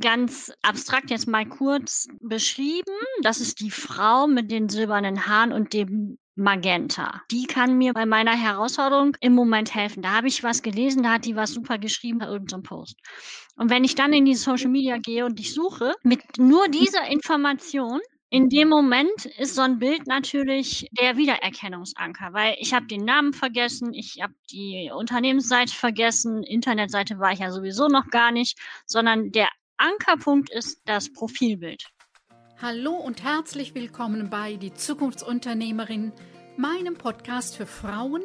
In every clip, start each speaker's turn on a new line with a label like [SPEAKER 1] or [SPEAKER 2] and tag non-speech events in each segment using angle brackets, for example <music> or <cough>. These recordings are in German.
[SPEAKER 1] ganz abstrakt jetzt mal kurz beschrieben. Das ist die Frau mit den silbernen Haaren und dem Magenta. Die kann mir bei meiner Herausforderung im Moment helfen. Da habe ich was gelesen, da hat die was super geschrieben bei irgendeinem Post. Und wenn ich dann in die Social Media gehe und ich suche, mit nur dieser Information, in dem Moment ist so ein Bild natürlich der Wiedererkennungsanker, weil ich habe den Namen vergessen, ich habe die Unternehmensseite vergessen, Internetseite war ich ja sowieso noch gar nicht, sondern der Ankerpunkt ist das Profilbild.
[SPEAKER 2] Hallo und herzlich willkommen bei Die Zukunftsunternehmerin, meinem Podcast für Frauen,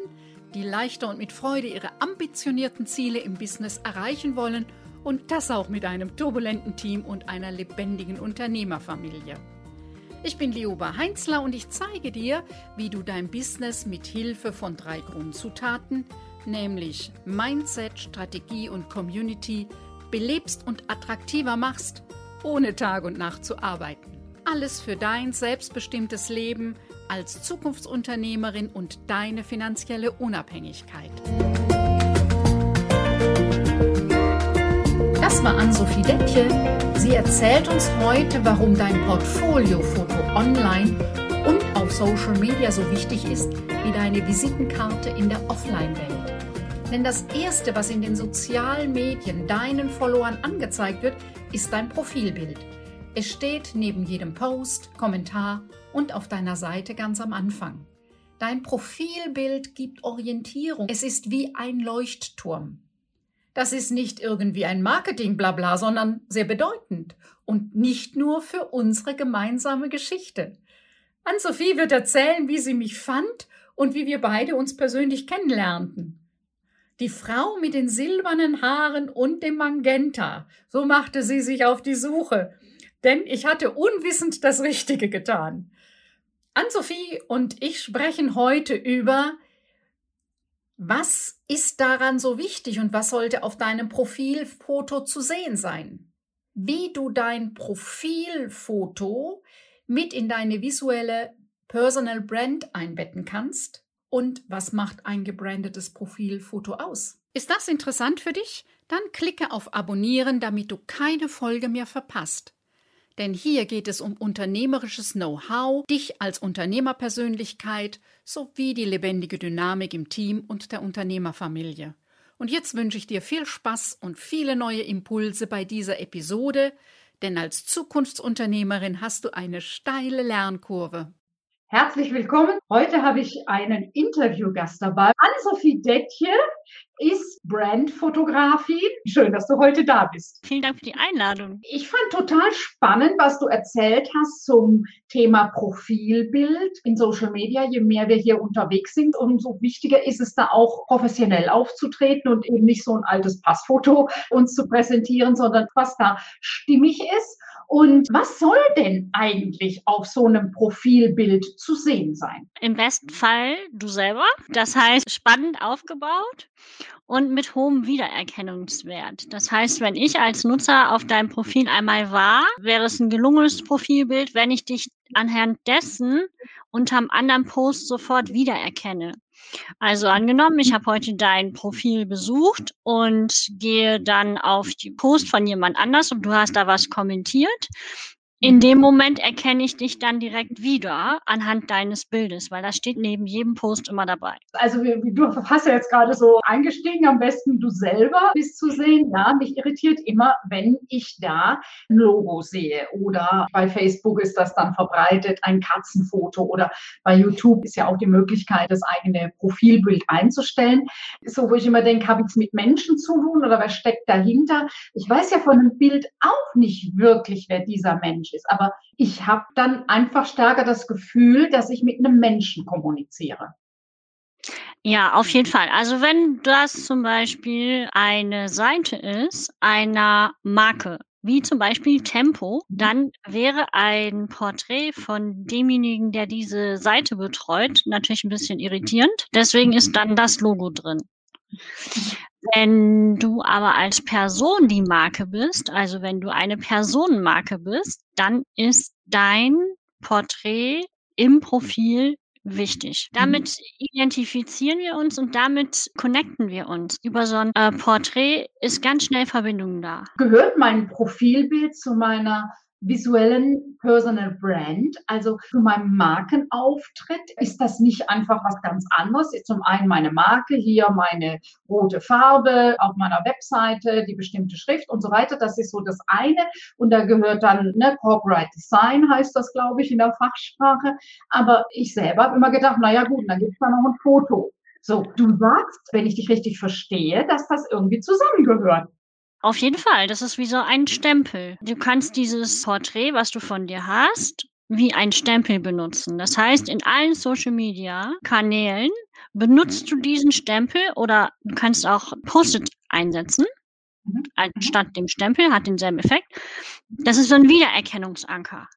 [SPEAKER 2] die leichter und mit Freude ihre ambitionierten Ziele im Business erreichen wollen und das auch mit einem turbulenten Team und einer lebendigen Unternehmerfamilie. Ich bin Lioba Heinzler und ich zeige dir, wie du dein Business mit Hilfe von drei Grundzutaten, nämlich Mindset, Strategie und Community, belebst und attraktiver machst, ohne Tag und Nacht zu arbeiten. Alles für dein selbstbestimmtes Leben als Zukunftsunternehmerin und deine finanzielle Unabhängigkeit. Das war Ann-Sophie Dettje. Sie erzählt uns heute, warum dein Portfoliofoto online und auf Social Media so wichtig ist wie deine Visitenkarte in der Offline-Welt. Denn das Erste, was in den sozialen Medien deinen Followern angezeigt wird, ist dein Profilbild. Es steht neben jedem Post, Kommentar und auf deiner Seite ganz am Anfang. Dein Profilbild gibt Orientierung. Es ist wie ein Leuchtturm. Das ist nicht irgendwie ein Marketing-Blabla, sondern sehr bedeutend und nicht nur für unsere gemeinsame Geschichte. Ann-Sophie wird erzählen, wie sie mich fand und wie wir beide uns persönlich kennenlernten. Die Frau mit den silbernen Haaren und dem Magenta. So machte sie sich auf die Suche. Denn ich hatte unwissend das Richtige getan. Ann-Sophie und ich sprechen heute über, was ist daran so wichtig und was sollte auf deinem Profilfoto zu sehen sein? Wie du dein Profilfoto mit in deine visuelle Personal Brand einbetten kannst und was macht ein gebrandetes Profilfoto aus? Ist das interessant für dich? Dann klicke auf Abonnieren, damit du keine Folge mehr verpasst. Denn hier geht es um unternehmerisches Know-how, dich als Unternehmerpersönlichkeit sowie die lebendige Dynamik im Team und der Unternehmerfamilie. Und jetzt wünsche ich dir viel Spaß und viele neue Impulse bei dieser Episode, denn als Zukunftsunternehmerin hast du eine steile Lernkurve.
[SPEAKER 3] Herzlich willkommen. Heute habe ich einen Interviewgast dabei. Anne-Sophie Dettje ist Brandfotografin. Schön, dass du heute da bist.
[SPEAKER 1] Vielen Dank für die Einladung.
[SPEAKER 3] Ich fand total spannend, was du erzählt hast zum Thema Profilbild in Social Media. Je mehr wir hier unterwegs sind, umso wichtiger ist es da auch professionell aufzutreten und eben nicht so ein altes Passfoto uns zu präsentieren, sondern was da stimmig ist und was soll denn eigentlich auf so einem Profilbild zu sehen sein?
[SPEAKER 1] Im besten Fall du selber. Das heißt, spannend aufgebaut und mit hohem Wiedererkennungswert. Das heißt, wenn ich als Nutzer auf deinem Profil einmal war, wäre es ein gelungenes Profilbild, wenn ich dich anhand dessen unterm anderen Post sofort wiedererkenne. Also angenommen, ich habe heute dein Profil besucht und gehe dann auf die Post von jemand anders und du hast da was kommentiert, in dem Moment erkenne ich dich dann direkt wieder anhand deines Bildes, weil das steht neben jedem Post immer dabei.
[SPEAKER 3] Also du hast ja jetzt gerade so eingestiegen, am besten du selber bist zu sehen. Ja, mich irritiert immer, wenn ich da ein Logo sehe oder bei Facebook ist das dann verbreitet, ein Katzenfoto oder bei YouTube ist ja auch die Möglichkeit, das eigene Profilbild einzustellen. So, wo ich immer denke, habe ich es mit Menschen zu tun oder was steckt dahinter? Ich weiß ja von einem Bild auch nicht wirklich, wer dieser Mensch ist. Aber ich habe dann einfach stärker das Gefühl, dass ich mit einem Menschen kommuniziere.
[SPEAKER 1] Ja, auf jeden Fall. Also wenn das zum Beispiel eine Seite ist einer Marke, wie zum Beispiel Tempo, dann wäre ein Porträt von demjenigen, der diese Seite betreut, natürlich ein bisschen irritierend. Deswegen ist dann das Logo drin. Wenn du aber als Person die Marke bist, also wenn du eine Personenmarke bist, dann ist dein Porträt im Profil wichtig. Damit identifizieren wir uns und damit connecten wir uns. Über so ein äh, Porträt ist ganz schnell Verbindung da.
[SPEAKER 2] Gehört mein Profilbild zu meiner visuellen Personal Brand, also zu meinem Markenauftritt, ist das nicht einfach was ganz anderes. Zum einen meine Marke, hier meine rote Farbe auf meiner Webseite, die bestimmte Schrift und so weiter. Das ist so das eine. Und da gehört dann ne, Corporate Design, heißt das, glaube ich, in der Fachsprache. Aber ich selber habe immer gedacht, naja gut, dann gibt es da noch ein Foto. So, du sagst, wenn ich dich richtig verstehe, dass das irgendwie zusammengehört.
[SPEAKER 1] Auf jeden Fall, das ist wie so ein Stempel. Du kannst dieses Porträt, was du von dir hast, wie ein Stempel benutzen. Das heißt, in allen Social Media Kanälen benutzt du diesen Stempel oder du kannst auch Post-it einsetzen. Mhm. Anstatt dem Stempel hat denselben Effekt. Das ist so ein Wiedererkennungsanker.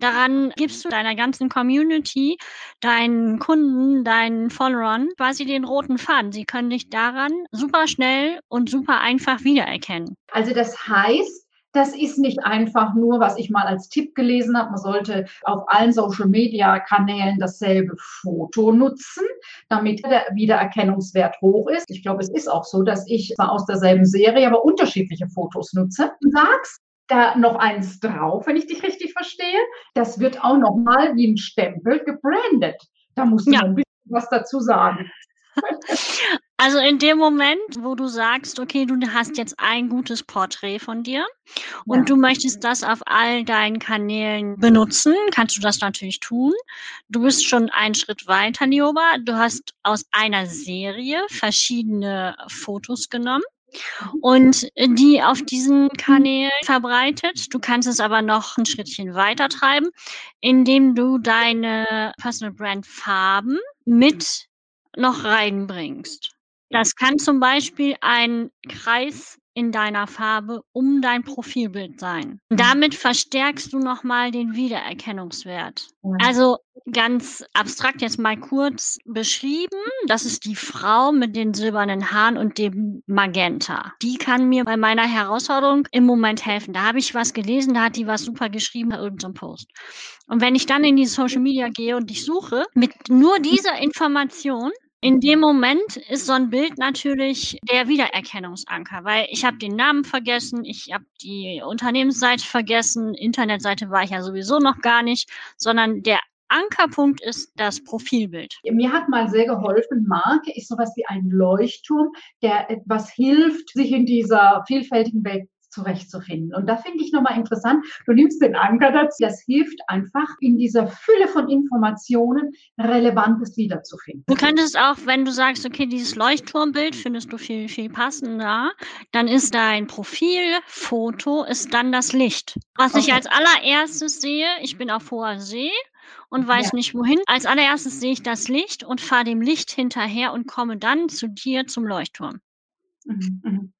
[SPEAKER 1] Daran gibst du deiner ganzen Community, deinen Kunden, deinen Followern quasi den roten Faden. Sie können dich daran super schnell und super einfach wiedererkennen.
[SPEAKER 2] Also das heißt, das ist nicht einfach nur, was ich mal als Tipp gelesen habe. Man sollte auf allen Social-Media-Kanälen dasselbe Foto nutzen, damit der Wiedererkennungswert hoch ist. Ich glaube, es ist auch so, dass ich zwar aus derselben Serie, aber unterschiedliche Fotos nutze. Du sagst, da noch eins drauf, wenn ich dich richtig verstehe. Das wird auch nochmal wie ein Stempel gebrandet. Da musst du ja. ein bisschen was dazu sagen. <laughs>
[SPEAKER 1] Also in dem Moment, wo du sagst, okay, du hast jetzt ein gutes Porträt von dir und ja. du möchtest das auf all deinen Kanälen benutzen, kannst du das natürlich tun. Du bist schon einen Schritt weiter, Nioba. Du hast aus einer Serie verschiedene Fotos genommen und die auf diesen Kanälen verbreitet. Du kannst es aber noch ein Schrittchen weiter treiben, indem du deine Personal Brand Farben mit noch reinbringst. Das kann zum Beispiel ein Kreis in deiner Farbe um dein Profilbild sein. Damit verstärkst du nochmal den Wiedererkennungswert. Also ganz abstrakt jetzt mal kurz beschrieben. Das ist die Frau mit den silbernen Haaren und dem Magenta. Die kann mir bei meiner Herausforderung im Moment helfen. Da habe ich was gelesen, da hat die was super geschrieben bei irgendeinem Post. Und wenn ich dann in die Social Media gehe und ich suche mit nur dieser Information, in dem Moment ist so ein Bild natürlich der Wiedererkennungsanker, weil ich habe den Namen vergessen, ich habe die Unternehmensseite vergessen, Internetseite war ich ja sowieso noch gar nicht, sondern der Ankerpunkt ist das Profilbild.
[SPEAKER 2] Mir hat mal sehr geholfen, Marke ist sowas wie ein Leuchtturm, der etwas hilft, sich in dieser vielfältigen Welt zurechtzufinden. Und da finde ich nochmal interessant, du nimmst den Anker dazu. Das hilft einfach, in dieser Fülle von Informationen Relevantes wiederzufinden.
[SPEAKER 1] Du könntest auch, wenn du sagst, okay, dieses Leuchtturmbild findest du viel, viel passender, dann ist dein Profilfoto, ist dann das Licht. Was okay. ich als allererstes sehe, ich bin auf hoher See, und weiß ja. nicht wohin. Als allererstes sehe ich das Licht und fahre dem Licht hinterher und komme dann zu dir zum Leuchtturm.
[SPEAKER 2] Mhm. mhm.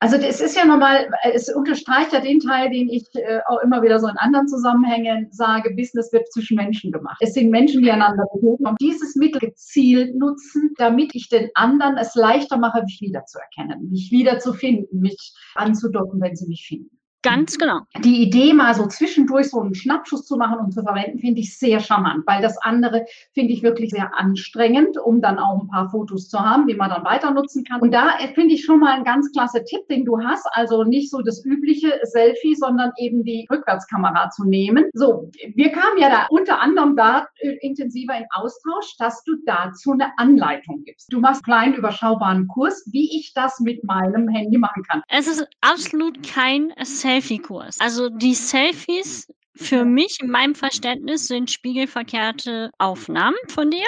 [SPEAKER 2] Also das ist ja nochmal, es unterstreicht ja den Teil, den ich äh, auch immer wieder so in anderen Zusammenhängen sage, Business wird zwischen Menschen gemacht. Es sind Menschen, die einander besuchen und dieses Mittel gezielt nutzen, damit ich den anderen es leichter mache, mich wiederzuerkennen, mich wiederzufinden, mich anzudocken, wenn sie mich finden.
[SPEAKER 1] Ganz genau.
[SPEAKER 2] Die Idee, mal so zwischendurch so einen Schnappschuss zu machen und zu verwenden, finde ich sehr charmant, weil das andere finde ich wirklich sehr anstrengend, um dann auch ein paar Fotos zu haben, die man dann weiter nutzen kann. Und da äh, finde ich schon mal ein ganz klasse Tipp, den du hast. Also nicht so das übliche Selfie, sondern eben die Rückwärtskamera zu nehmen. So, wir kamen ja da unter anderem da äh, intensiver in Austausch, dass du dazu eine Anleitung gibst. Du machst einen kleinen überschaubaren Kurs, wie ich das mit meinem Handy machen kann.
[SPEAKER 1] Es ist absolut kein Selfie Selfie-Kurs. Also die Selfies für mich in meinem Verständnis sind spiegelverkehrte Aufnahmen von dir.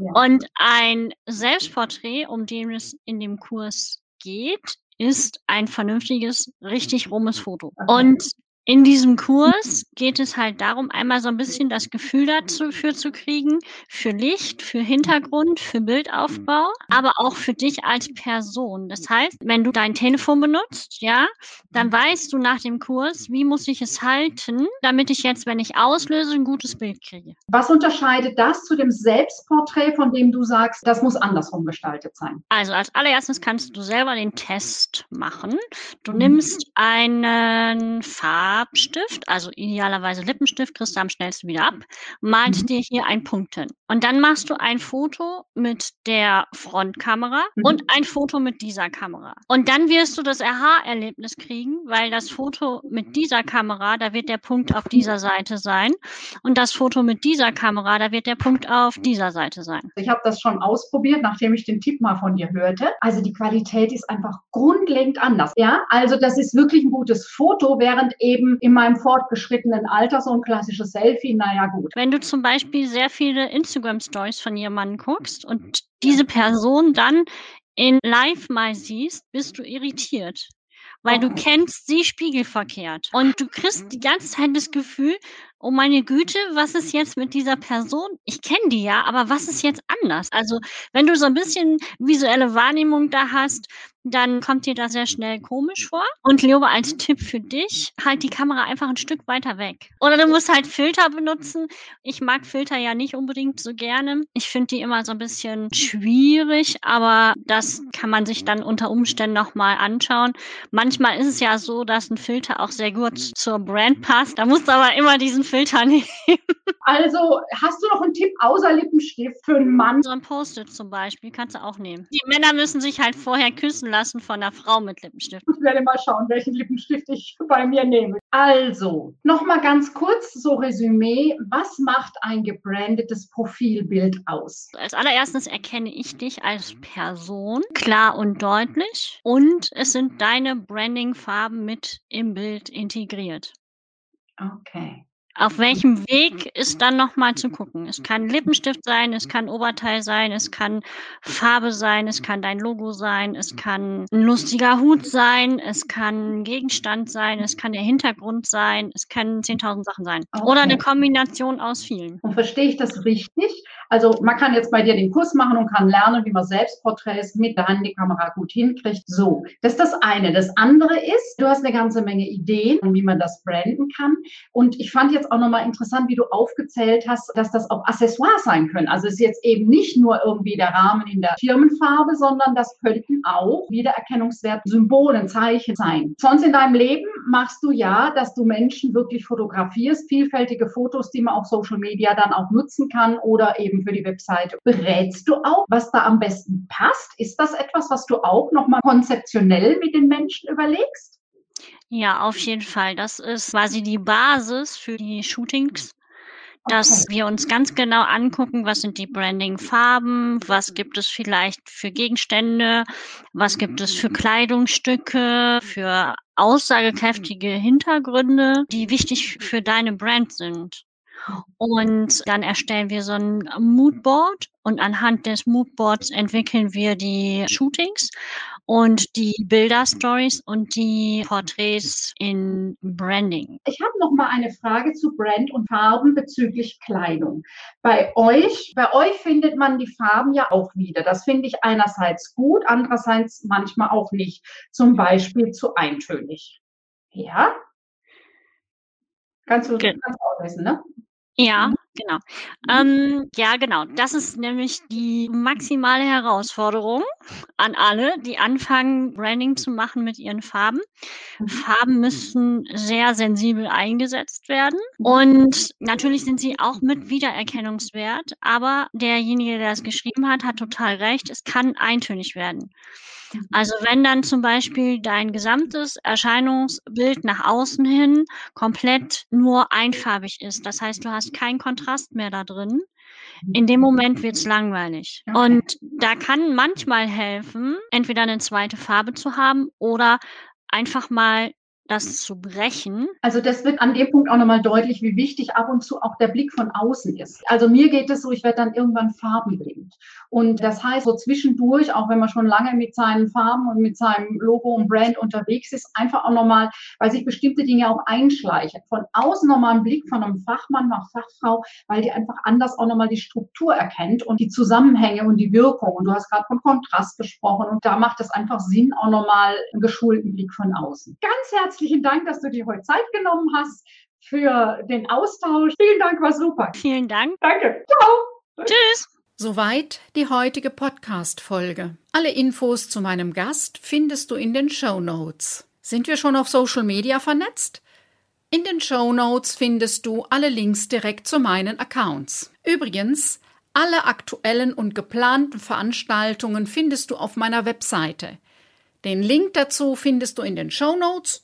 [SPEAKER 1] Ja. Und ein Selbstporträt, um den es in dem Kurs geht, ist ein vernünftiges, richtig rummes Foto. Und in diesem Kurs geht es halt darum, einmal so ein bisschen das Gefühl dafür zu kriegen, für Licht, für Hintergrund, für Bildaufbau, aber auch für dich als Person. Das heißt, wenn du dein Telefon benutzt, ja, dann weißt du nach dem Kurs, wie muss ich es halten, damit ich jetzt, wenn ich auslöse, ein gutes Bild kriege.
[SPEAKER 2] Was unterscheidet das zu dem Selbstporträt, von dem du sagst, das muss andersrum gestaltet sein?
[SPEAKER 1] Also als allererstes kannst du selber den Test machen. Du nimmst einen Faden Farbstift, also idealerweise Lippenstift, kriegst du am schnellsten wieder ab, malst mhm. dir hier einen Punkt hin. Und dann machst du ein Foto mit der Frontkamera mhm. und ein Foto mit dieser Kamera. Und dann wirst du das Aha-Erlebnis kriegen, weil das Foto mit dieser Kamera, da wird der Punkt auf dieser Seite sein. Und das Foto mit dieser Kamera, da wird der Punkt auf dieser Seite sein.
[SPEAKER 2] Ich habe das schon ausprobiert, nachdem ich den Tipp mal von dir hörte. Also die Qualität ist einfach grundlegend anders. Ja, also das ist wirklich ein gutes Foto, während eben in meinem fortgeschrittenen Alter so ein klassisches Selfie, naja gut.
[SPEAKER 1] Wenn du zum Beispiel sehr viele Instagram-Stories von jemandem guckst und diese Person dann in live mal siehst, bist du irritiert weil du kennst sie spiegelverkehrt. Und du kriegst die ganze Zeit das Gefühl, oh meine Güte, was ist jetzt mit dieser Person? Ich kenne die ja, aber was ist jetzt anders? Also, wenn du so ein bisschen visuelle Wahrnehmung da hast, dann kommt dir das sehr schnell komisch vor. Und Leobe, als Tipp für dich, halt die Kamera einfach ein Stück weiter weg. Oder du musst halt Filter benutzen. Ich mag Filter ja nicht unbedingt so gerne. Ich finde die immer so ein bisschen schwierig, aber das kann man sich dann unter Umständen nochmal anschauen. Manchmal ist es ja so, dass ein Filter auch sehr gut zur Brand passt. Da musst du aber immer diesen Filter <laughs> nehmen.
[SPEAKER 2] Also, hast du noch einen Tipp außer Lippenstift für einen Mann?
[SPEAKER 1] So ein Post-it zum Beispiel kannst du auch nehmen. Die Männer müssen sich halt vorher küssen lassen von einer Frau mit Lippenstift.
[SPEAKER 2] Ich werde mal schauen, welchen Lippenstift ich <laughs> bei mir nehme. Also, nochmal ganz kurz so Resümee. Was macht ein gebrandetes Profilbild aus?
[SPEAKER 1] Als allererstes erkenne ich dich als Person klar und deutlich und es sind deine Branding-Farben mit im Bild integriert.
[SPEAKER 2] Okay.
[SPEAKER 1] Auf welchem Weg ist dann nochmal zu gucken? Es kann Lippenstift sein, es kann Oberteil sein, es kann Farbe sein, es kann dein Logo sein, es kann ein lustiger Hut sein, es kann ein Gegenstand sein, es kann der Hintergrund sein, es können 10.000 Sachen sein. Okay. Oder eine Kombination aus vielen.
[SPEAKER 2] Und verstehe ich das richtig? Also man kann jetzt bei dir den Kurs machen und kann lernen, wie man Selbstporträts mit der Handykamera gut hinkriegt. So, das ist das eine. Das andere ist, du hast eine ganze Menge Ideen, wie man das branden kann. Und ich fand jetzt auch nochmal interessant, wie du aufgezählt hast, dass das auch Accessoires sein können. Also es ist jetzt eben nicht nur irgendwie der Rahmen in der Firmenfarbe, sondern das könnten auch Wiedererkennungswert Symbolen, Zeichen sein. Sonst in deinem Leben machst du ja, dass du Menschen wirklich fotografierst, vielfältige Fotos, die man auf Social Media dann auch nutzen kann oder eben für die Webseite. Berätst du auch, was da am besten passt? Ist das etwas, was du auch nochmal konzeptionell mit den Menschen überlegst?
[SPEAKER 1] Ja, auf jeden Fall. Das ist quasi die Basis für die Shootings, dass wir uns ganz genau angucken, was sind die Branding-Farben, was gibt es vielleicht für Gegenstände, was gibt es für Kleidungsstücke, für aussagekräftige Hintergründe, die wichtig für deine Brand sind. Und dann erstellen wir so ein Moodboard und anhand des Moodboards entwickeln wir die Shootings und die Bilderstories und die Porträts in Branding.
[SPEAKER 2] Ich habe noch mal eine Frage zu Brand und Farben bezüglich Kleidung. Bei euch, bei euch findet man die Farben ja auch wieder. Das finde ich einerseits gut, andererseits manchmal auch nicht. Zum Beispiel zu eintönig. Ja? Kannst du, Ge kannst auch wissen, ne?
[SPEAKER 1] Ja, mhm. Genau. Ähm, ja, genau. Das ist nämlich die maximale Herausforderung an alle, die anfangen, Branding zu machen mit ihren Farben. Mhm. Farben müssen sehr sensibel eingesetzt werden. Mhm. Und natürlich sind sie auch mit Wiedererkennungswert. Aber derjenige, der es geschrieben hat, hat total recht. Es kann eintönig werden. Also wenn dann zum Beispiel dein gesamtes Erscheinungsbild nach außen hin komplett nur einfarbig ist, das heißt, du hast keinen Kontrast mehr da drin, in dem Moment wird es langweilig. Und da kann manchmal helfen, entweder eine zweite Farbe zu haben oder einfach mal das zu brechen.
[SPEAKER 2] Also das wird an dem Punkt auch nochmal deutlich, wie wichtig ab und zu auch der Blick von außen ist. Also mir geht es so, ich werde dann irgendwann farbenblind. Und das heißt, so zwischendurch, auch wenn man schon lange mit seinen Farben und mit seinem Logo und Brand unterwegs ist, einfach auch nochmal, weil sich bestimmte Dinge auch einschleichen. Von außen nochmal ein Blick von einem Fachmann nach Fachfrau, weil die einfach anders auch nochmal die Struktur erkennt und die Zusammenhänge und die Wirkung. Und du hast gerade von Kontrast gesprochen. Und da macht es einfach Sinn, auch nochmal einen geschulten Blick von außen. Ganz herzlich herzlichen Dank, dass du dir heute Zeit genommen hast für den Austausch. Vielen Dank, war super.
[SPEAKER 1] Vielen Dank.
[SPEAKER 2] Danke. Ciao.
[SPEAKER 1] Tschüss.
[SPEAKER 4] Soweit die heutige Podcast-Folge. Alle Infos zu meinem Gast findest du in den Show Notes. Sind wir schon auf Social Media vernetzt?
[SPEAKER 2] In den Show Notes findest du alle Links direkt zu meinen Accounts. Übrigens, alle aktuellen und geplanten Veranstaltungen findest du auf meiner Webseite. Den Link dazu findest du in den Show Notes